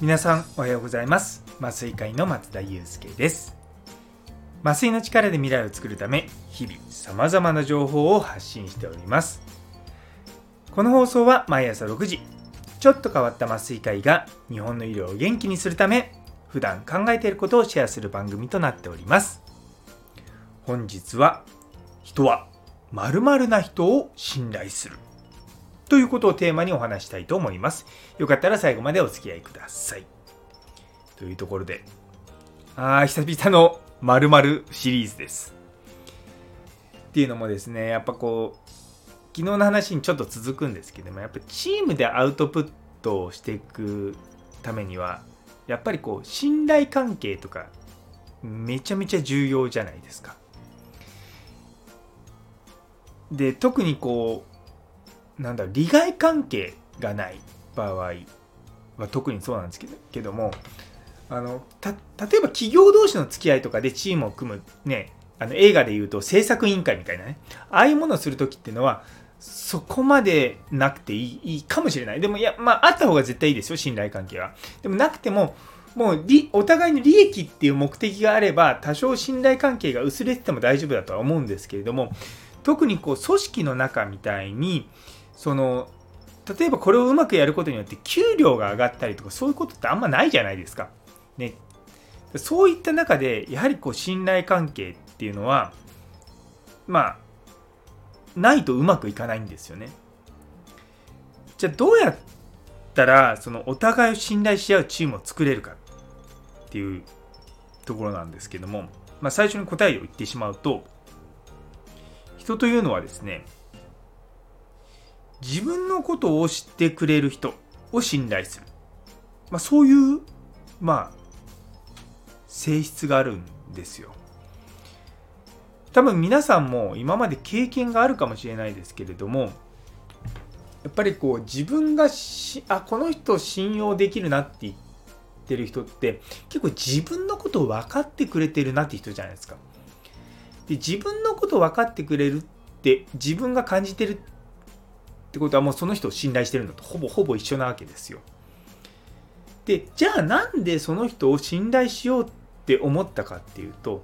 皆さんおはようございます。麻酔会の松田祐介です。麻酔の力で未来を作るため日々さまざまな情報を発信しております。この放送は毎朝6時ちょっと変わった麻酔会が日本の医療を元気にするため普段考えていることをシェアする番組となっております。本日は人は〇〇な人を信頼する。ということをテーマにお話したいと思います。よかったら最後までお付き合いください。というところで、あー、久々の〇〇シリーズです。っていうのもですね、やっぱこう、昨日の話にちょっと続くんですけども、やっぱチームでアウトプットをしていくためには、やっぱりこう、信頼関係とか、めちゃめちゃ重要じゃないですか。で、特にこう、なんだろう利害関係がない場合は特にそうなんですけどもあの例えば企業同士の付き合いとかでチームを組むねあの映画でいうと制作委員会みたいなね。ああいうものをする時っていうのはそこまでなくていいいいかもしれない。でもいやまああった方が絶対いいですよ信頼関係は。でもなくてももうお互いの利益っていう目的があれば多少信頼関係が薄れてても大丈夫だとは思うんですけれども特にこう組織の中みたいにその例えばこれをうまくやることによって給料が上がったりとかそういうことってあんまないじゃないですか。ね、そういった中でやはりこう信頼関係っていうのはまあないとうまくいかないんですよね。じゃあどうやったらそのお互いを信頼し合うチームを作れるかっていうところなんですけども、まあ、最初に答えを言ってしまうと人というのはですね自分のことを知ってくれる人を信頼する。まあ、そういう、まあ、性質があるんですよ。多分皆さんも今まで経験があるかもしれないですけれども、やっぱりこう自分がし、あ、この人信用できるなって言ってる人って結構自分のことを分かってくれてるなって人じゃないですか。で、自分のことを分かってくれるって自分が感じてるってってことはもうその人を信頼してるのとほぼほぼ一緒なわけですよ。でじゃあなんでその人を信頼しようって思ったかっていうと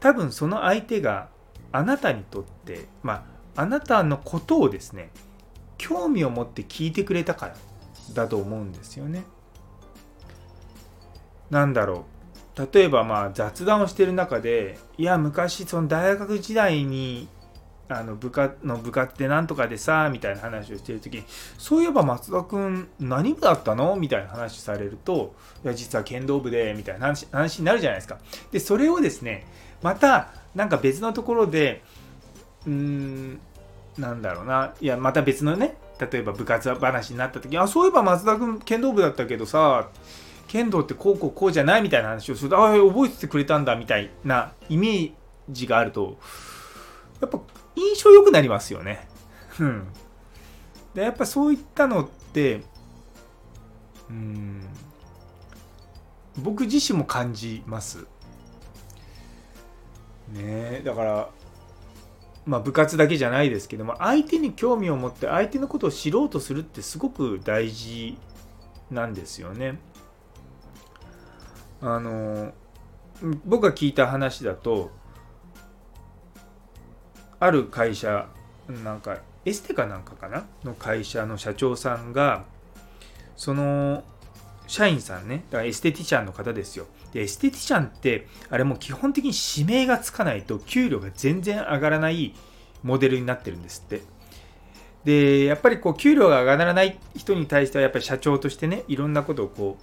多分その相手があなたにとってまああなたのことをですね興味を持って聞いてくれたからだと思うんですよね。なんだろう例えばまあ雑談をしてる中でいや昔その大学時代にあの部下の部下ってなんとかでさみたいな話をしてる時にそういえば松田君何部だったの？みたいな話されるといや実は剣道部でみたいな話話になるじゃないですか。でそれをですねまたなんか別のところでうーんなんだろうな。いやまた別のね例えば部活話になった時あそういえば松田君剣道部だったけどさ剣道ってこうこうこうじゃない？みたいな話をするとああ覚えててくれたんだみたいなイメージがあるとやっぱ印象良くなりますよね。うん。で、やっぱそういったのって、うん、僕自身も感じます。ねだから、まあ部活だけじゃないですけども、相手に興味を持って相手のことを知ろうとするってすごく大事なんですよね。あの、僕が聞いた話だと、ある会社なんかエステかなんかかな？の会社の社長さんがその社員さんねだからエステティシャンの方ですよ。でエステティシャンってあれも基本的に指名がつかないと給料が全然上がらないモデルになってるんですって。でやっぱりこう給料が上がらない人に対してはやっぱり社長としてねいろんなことをこ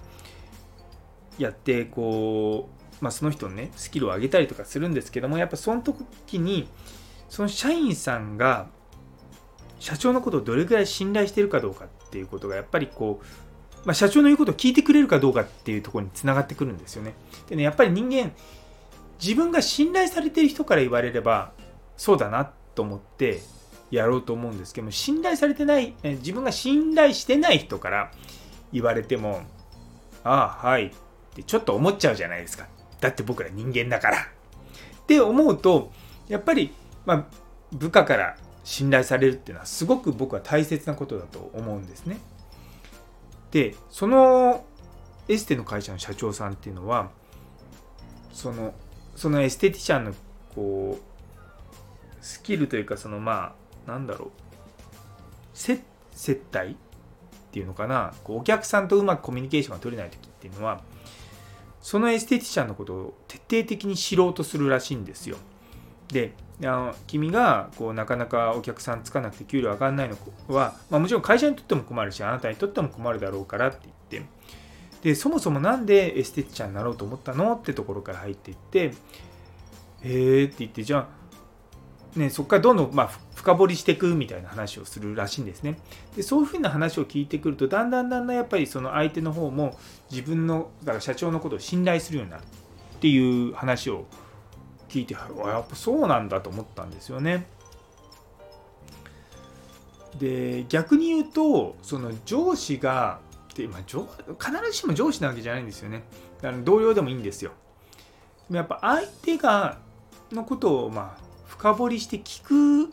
うやってこう、まあ、その人のねスキルを上げたりとかするんですけどもやっぱその時にその社員さんが社長のことをどれくらい信頼してるかどうかっていうことがやっぱりこう、まあ、社長の言うことを聞いてくれるかどうかっていうところにつながってくるんですよね。でね、やっぱり人間、自分が信頼されてる人から言われれば、そうだなと思ってやろうと思うんですけども、信頼されてない、自分が信頼してない人から言われても、ああ、はいってちょっと思っちゃうじゃないですか。だって僕ら人間だから。って思うと、やっぱりまあ、部下から信頼されるっていうのはすごく僕は大切なことだと思うんですね。でそのエステの会社の社長さんっていうのはそのそのエステティシャンのこうスキルというかそのまあなんだろう接接待っていうのかなこうお客さんとうまくコミュニケーションが取れない時っていうのはそのエステティシャンのことを徹底的に知ろうとするらしいんですよ。であの君がこうなかなかお客さんつかなくて給料上がらないのは、まあ、もちろん会社にとっても困るしあなたにとっても困るだろうからって言ってでそもそも何でエステティシャンになろうと思ったのってところから入っていってへえって言ってじゃあね、そこからどんどん、まあ、深掘りしていくみたいな話をするらしいんですね。でそういうふうな話を聞いてくるとだんだんだんだんやっぱりその相手の方も自分のだから社長のことを信頼するようになるっていう話を聞いてやっぱそうなんだと思ったんですよね。で逆に言うとその上司がで、まあ、必ずしも上司なわけじゃないんですよね。あの同僚でもいいんですよでも。やっぱ相手がのことをまあ深掘りして聞く、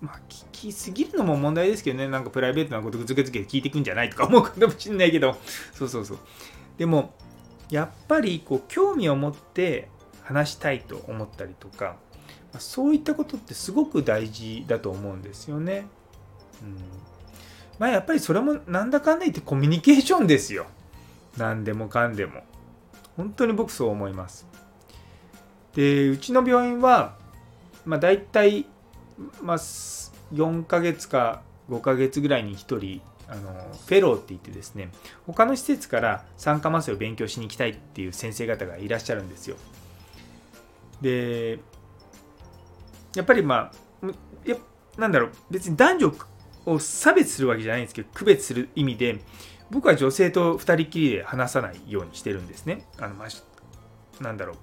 まあ、聞きすぎるのも問題ですけどね、なんかプライベートなことずけずけ聞いてくんじゃないとか思うかもしれないけど、そうそうそう。でも、やっぱりこう興味を持って話したいと思ったりとか、そういったことってすごく大事だと思うんですよね。うん、まあやっぱりそれもなんだかんだ言ってコミュニケーションですよ。何でもかんでも。本当に僕そう思います。で、うちの病院はまあ、大体、まあ、4ヶ月か5ヶ月ぐらいに1人あのフェローって言ってですね他の施設から酸化麻酔を勉強しに行きたいっていう先生方がいらっしゃるんですよでやっぱりまあやなんだろう別に男女を差別するわけじゃないんですけど区別する意味で僕は女性と2人きりで話さないようにしてるんですね。あの、まあ、なんだろう。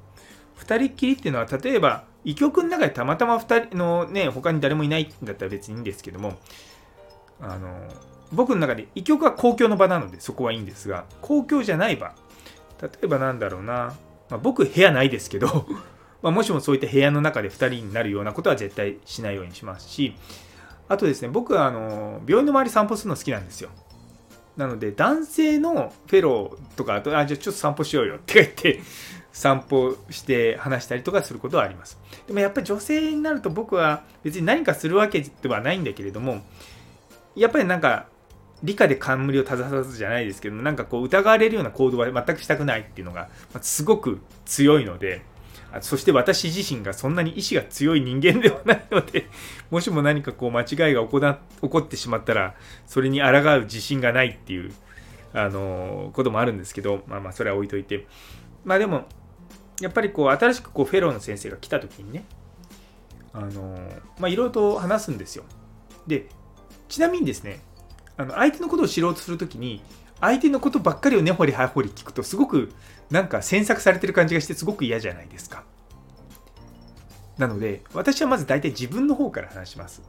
2人きりっていうのは例えば医局の中でたまたま2人のね他に誰もいないんだったら別にいいんですけどもあの僕の中で医局は公共の場なのでそこはいいんですが公共じゃない場。例えばなんだろうな、まあ、僕部屋ないですけどまあもしもそういった部屋の中で2人になるようなことは絶対しないようにしますしあとですね僕はあの病院の周り散歩するの好きなんですよなので男性のフェローとかあとあじゃあちょっと散歩しようよって言って散歩して話したりとかすることはあります。でもやっぱり女性になると僕は別に何かするわけではないんだけれども、やっぱりなんか理科で冠を正さずじゃないですけども、なんかこう疑われるような行動は全くしたくないっていうのがすごく強いので、そして私自身がそんなに意志が強い人間ではないので、もしも何かこう間違いが起こな起こってしまったら、それに抗う自信がないっていう、あのー、こともあるんですけど、まあまあそれは置いといて。まあでも、やっぱりこう新しくこうフェローの先生が来た時にねあのまあいろいろと話すんですよでちなみにですねあの相手のことを知ろうとする時に相手のことばっかりを根掘り葉掘り聞くとすごくなんか詮索されてる感じがしてすごく嫌じゃないですか。なので私はまず大体自分の方から話します。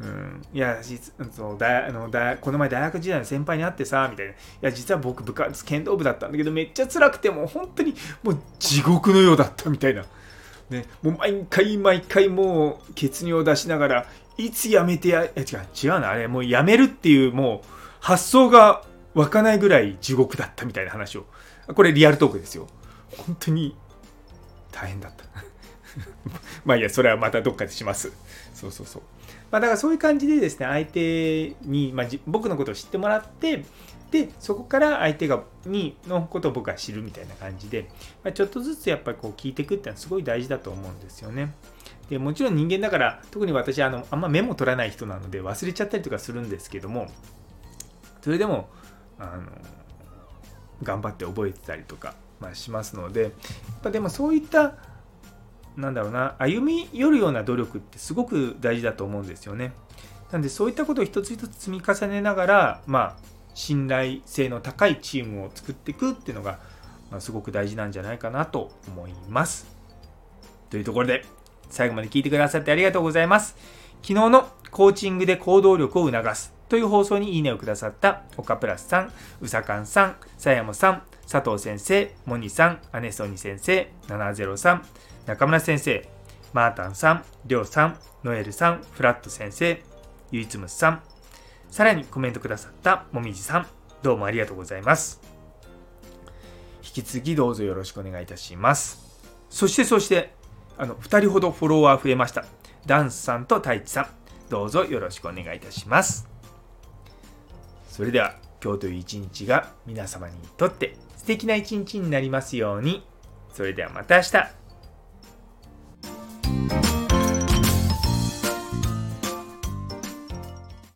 うん、いや実そうだあのだこの前大学時代の先輩に会ってさみたいな。いや実は僕部活剣道部だったんだけどめっちゃ辛くてもう本当にもう地獄のようだったみたいな、ね、もう毎回毎回もう血尿を出しながらいつやめてや違う違うなあれもうやめるっていうもう発想が湧かないぐらい地獄だったみたいな話を。これリアルトークですよ。本当に大変だった。まあいやそれはまたどっかでします。そうそうそう。まあ、だからそういう感じでですね、相手に、まあ、僕のことを知ってもらって、で、そこから相手がにのことを僕は知るみたいな感じで、まあ、ちょっとずつやっぱりこう聞いていくっていうのはすごい大事だと思うんですよね。でもちろん人間だから、特に私あの、あんまメモ取らない人なので忘れちゃったりとかするんですけども、それでも、あの、頑張って覚えてたりとか、まあ、しますので、やっぱでもそういったなんだろうな歩み寄るような努力ってすごく大事だと思うんですよね。なんでそういったことを一つ一つ積み重ねながら、まあ、信頼性の高いチームを作っていくっていうのが、まあ、すごく大事なんじゃないかなと思います。というところで最後まで聞いてくださってありがとうございます。昨日のコーチングで行動力を促すという放送にいいねをくださった岡プラスさん、うさかんさん、さやもさん、佐藤先生、モニさん、アネソニ先生、703、中村先生、マータンさん、りょうさん、ノエルさん、フラット先生、ゆいつむさん、さらにコメントくださったもみじさん、どうもありがとうございます。引き続きどうぞよろしくお願いいたします。そしてそして、あの、2人ほどフォロワー増えました。ダンスさんと太一さん、どうぞよろしくお願いいたします。それでは、今日という一日が皆様にとって素敵な一日になりますように。それではまた明日。